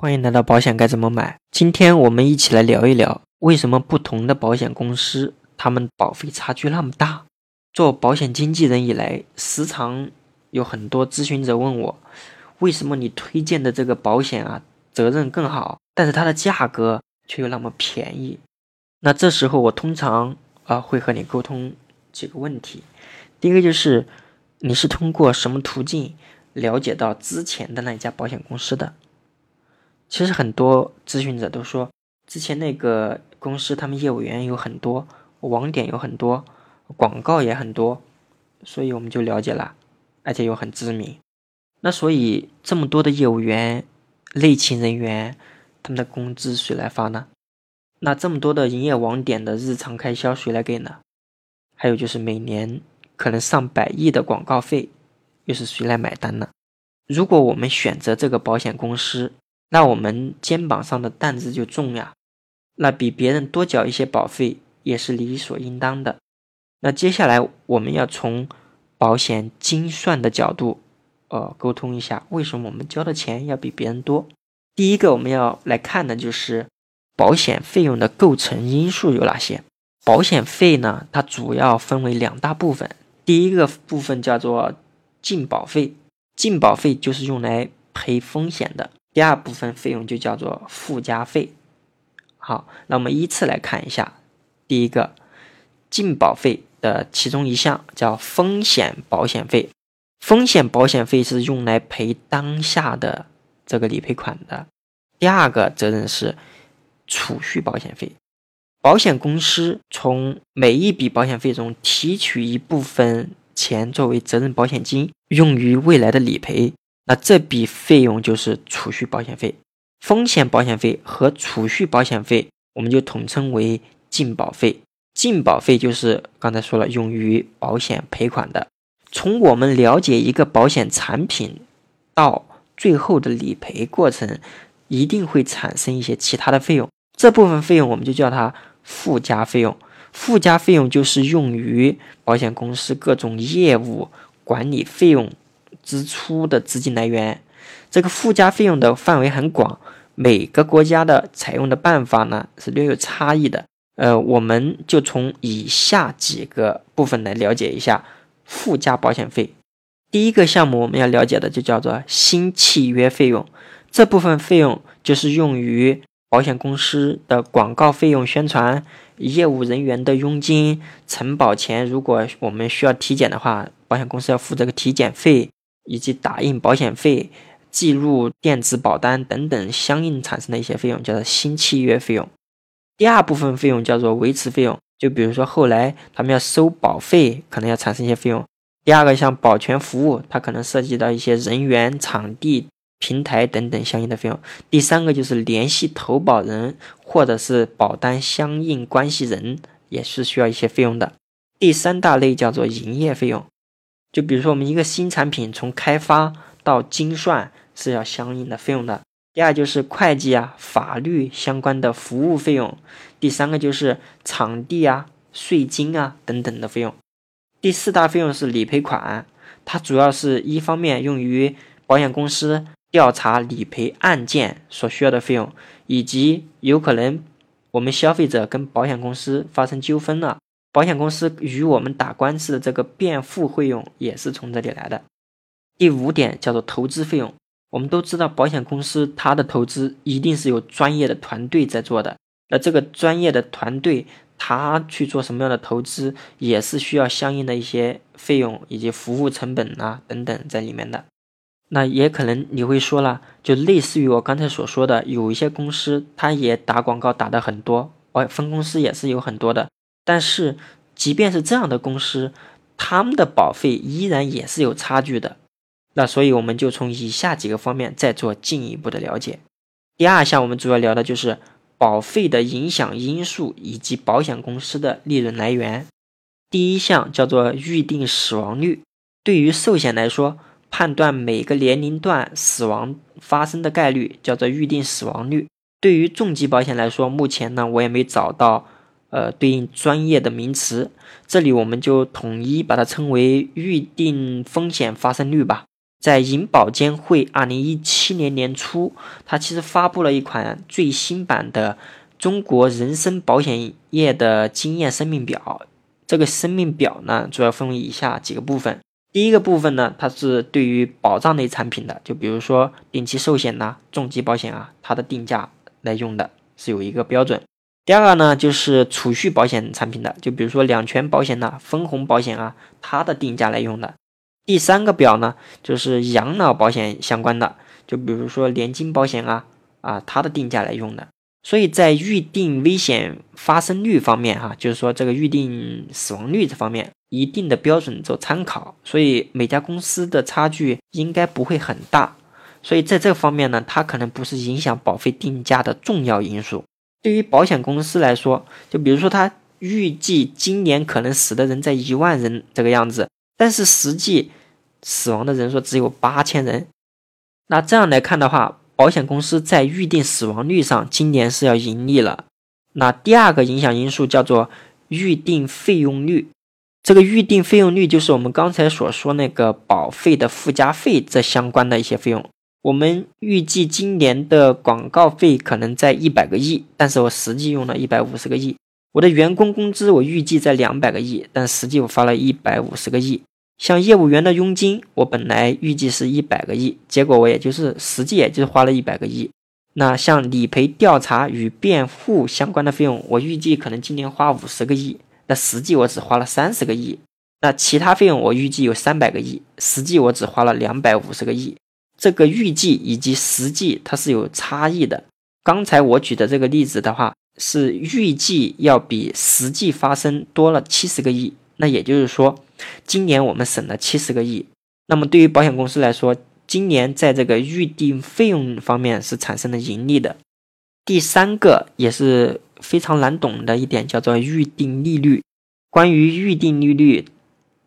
欢迎来到保险该怎么买。今天我们一起来聊一聊，为什么不同的保险公司他们保费差距那么大？做保险经纪人以来，时常有很多咨询者问我，为什么你推荐的这个保险啊，责任更好，但是它的价格却又那么便宜？那这时候我通常啊会和你沟通几个问题。第一个就是你是通过什么途径了解到之前的那一家保险公司的？其实很多咨询者都说，之前那个公司他们业务员有很多，网点有很多，广告也很多，所以我们就了解了，而且又很知名。那所以这么多的业务员、内勤人员，他们的工资谁来发呢？那这么多的营业网点的日常开销谁来给呢？还有就是每年可能上百亿的广告费，又是谁来买单呢？如果我们选择这个保险公司，那我们肩膀上的担子就重呀，那比别人多缴一些保费也是理所应当的。那接下来我们要从保险精算的角度，呃，沟通一下为什么我们交的钱要比别人多。第一个我们要来看的就是保险费用的构成因素有哪些。保险费呢，它主要分为两大部分，第一个部分叫做进保费，进保费就是用来赔风险的。第二部分费用就叫做附加费。好，那我们依次来看一下。第一个，进保费的其中一项叫风险保险费。风险保险费是用来赔当下的这个理赔款的。第二个责任是储蓄保险费。保险公司从每一笔保险费中提取一部分钱作为责任保险金，用于未来的理赔。那这笔费用就是储蓄保险费、风险保险费和储蓄保险费，我们就统称为进保费。进保费就是刚才说了，用于保险赔款的。从我们了解一个保险产品到最后的理赔过程，一定会产生一些其他的费用，这部分费用我们就叫它附加费用。附加费用就是用于保险公司各种业务管理费用。支出的资金来源，这个附加费用的范围很广，每个国家的采用的办法呢是略有差异的。呃，我们就从以下几个部分来了解一下附加保险费。第一个项目我们要了解的就叫做新契约费用，这部分费用就是用于保险公司的广告费用、宣传、业务人员的佣金、承保前，如果我们需要体检的话，保险公司要付这个体检费。以及打印保险费、记录电子保单等等相应产生的一些费用，叫做新契约费用。第二部分费用叫做维持费用，就比如说后来他们要收保费，可能要产生一些费用。第二个像保全服务，它可能涉及到一些人员、场地、平台等等相应的费用。第三个就是联系投保人或者是保单相应关系人，也是需要一些费用的。第三大类叫做营业费用。就比如说，我们一个新产品从开发到精算是要相应的费用的。第二就是会计啊、法律相关的服务费用。第三个就是场地啊、税金啊等等的费用。第四大费用是理赔款，它主要是一方面用于保险公司调查理赔案件所需要的费用，以及有可能我们消费者跟保险公司发生纠纷了。保险公司与我们打官司的这个辩护费用也是从这里来的。第五点叫做投资费用。我们都知道，保险公司它的投资一定是有专业的团队在做的。那这个专业的团队，他去做什么样的投资，也是需要相应的一些费用以及服务成本啊等等在里面的。那也可能你会说了，就类似于我刚才所说的，有一些公司它也打广告打的很多，哦，分公司也是有很多的。但是，即便是这样的公司，他们的保费依然也是有差距的。那所以我们就从以下几个方面再做进一步的了解。第二项，我们主要聊的就是保费的影响因素以及保险公司的利润来源。第一项叫做预定死亡率。对于寿险来说，判断每个年龄段死亡发生的概率叫做预定死亡率。对于重疾保险来说，目前呢我也没找到。呃，对应专业的名词，这里我们就统一把它称为预定风险发生率吧。在银保监会二零一七年年初，它其实发布了一款最新版的中国人身保险业的经验生命表。这个生命表呢，主要分为以下几个部分。第一个部分呢，它是对于保障类产品的，就比如说定期寿险呐、重疾保险啊，它的定价来用的是有一个标准。第二个呢，就是储蓄保险产品的，就比如说两全保险呐、分红保险啊，它的定价来用的。第三个表呢，就是养老保险相关的，就比如说年金保险啊，啊，它的定价来用的。所以在预定危险发生率方面，哈，就是说这个预定死亡率这方面，一定的标准做参考。所以每家公司的差距应该不会很大。所以在这方面呢，它可能不是影响保费定价的重要因素。对于保险公司来说，就比如说它预计今年可能死的人在一万人这个样子，但是实际。死亡的人数只有八千人，那这样来看的话，保险公司在预定死亡率上今年是要盈利了。那第二个影响因素叫做预定费用率，这个预定费用率就是我们刚才所说那个保费的附加费这相关的一些费用。我们预计今年的广告费可能在一百个亿，但是我实际用了一百五十个亿。我的员工工资我预计在两百个亿，但实际我发了一百五十个亿。像业务员的佣金，我本来预计是一百个亿，结果我也就是实际也就是花了一百个亿。那像理赔调查与辩护相关的费用，我预计可能今年花五十个亿，那实际我只花了三十个亿。那其他费用我预计有三百个亿，实际我只花了两百五十个亿。这个预计以及实际它是有差异的。刚才我举的这个例子的话，是预计要比实际发生多了七十个亿。那也就是说。今年我们省了七十个亿，那么对于保险公司来说，今年在这个预定费用方面是产生了盈利的。第三个也是非常难懂的一点，叫做预定利率。关于预定利率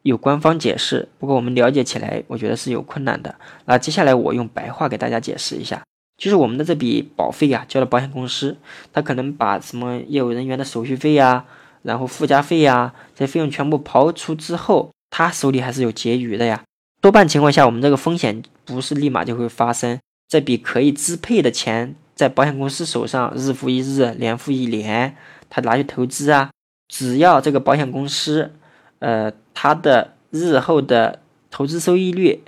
有官方解释，不过我们了解起来，我觉得是有困难的。那接下来我用白话给大家解释一下，就是我们的这笔保费啊，交了保险公司，他可能把什么业务人员的手续费呀。然后附加费呀，这费用全部刨除之后，他手里还是有结余的呀。多半情况下，我们这个风险不是立马就会发生，这笔可以支配的钱在保险公司手上，日复一日，年复一年，他拿去投资啊。只要这个保险公司，呃，它的日后的投资收益率，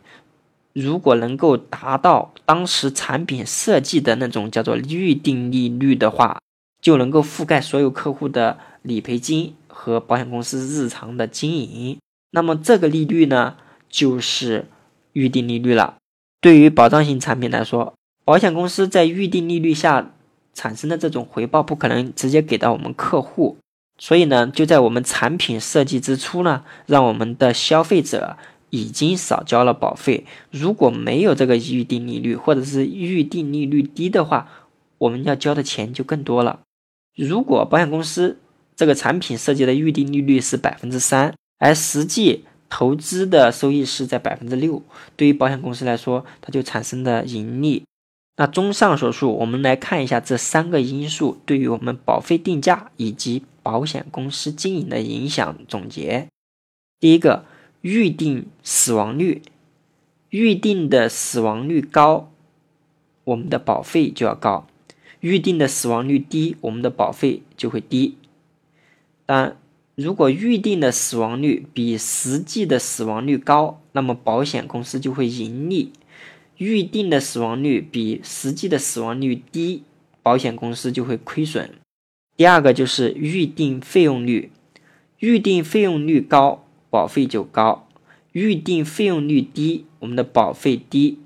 如果能够达到当时产品设计的那种叫做预定利率的话，就能够覆盖所有客户的。理赔金和保险公司日常的经营，那么这个利率呢，就是预定利率了。对于保障型产品来说，保险公司在预定利率下产生的这种回报，不可能直接给到我们客户，所以呢，就在我们产品设计之初呢，让我们的消费者已经少交了保费。如果没有这个预定利率，或者是预定利率低的话，我们要交的钱就更多了。如果保险公司这个产品设计的预定利率是百分之三，而实际投资的收益是在百分之六。对于保险公司来说，它就产生了盈利。那综上所述，我们来看一下这三个因素对于我们保费定价以及保险公司经营的影响总结。第一个，预定死亡率，预定的死亡率高，我们的保费就要高；预定的死亡率低，我们的保费就会低。但如果预定的死亡率比实际的死亡率高，那么保险公司就会盈利；预定的死亡率比实际的死亡率低，保险公司就会亏损。第二个就是预定费用率，预定费用率高，保费就高；预定费用率低，我们的保费低。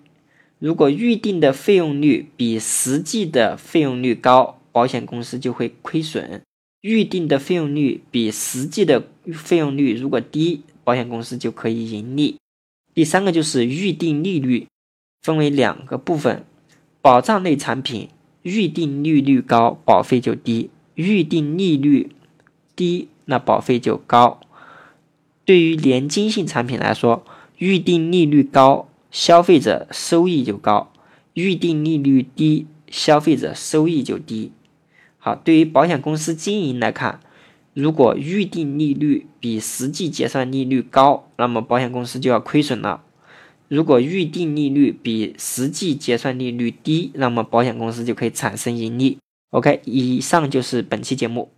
如果预定的费用率比实际的费用率高，保险公司就会亏损。预定的费用率比实际的费用率如果低，保险公司就可以盈利。第三个就是预定利率，分为两个部分。保障类产品预定利率高，保费就低；预定利率低，那保费就高。对于年金性产品来说，预定利率高，消费者收益就高；预定利率低，消费者收益就低。好，对于保险公司经营来看，如果预定利率比实际结算利率高，那么保险公司就要亏损了。如果预定利率比实际结算利率低，那么保险公司就可以产生盈利。OK，以上就是本期节目。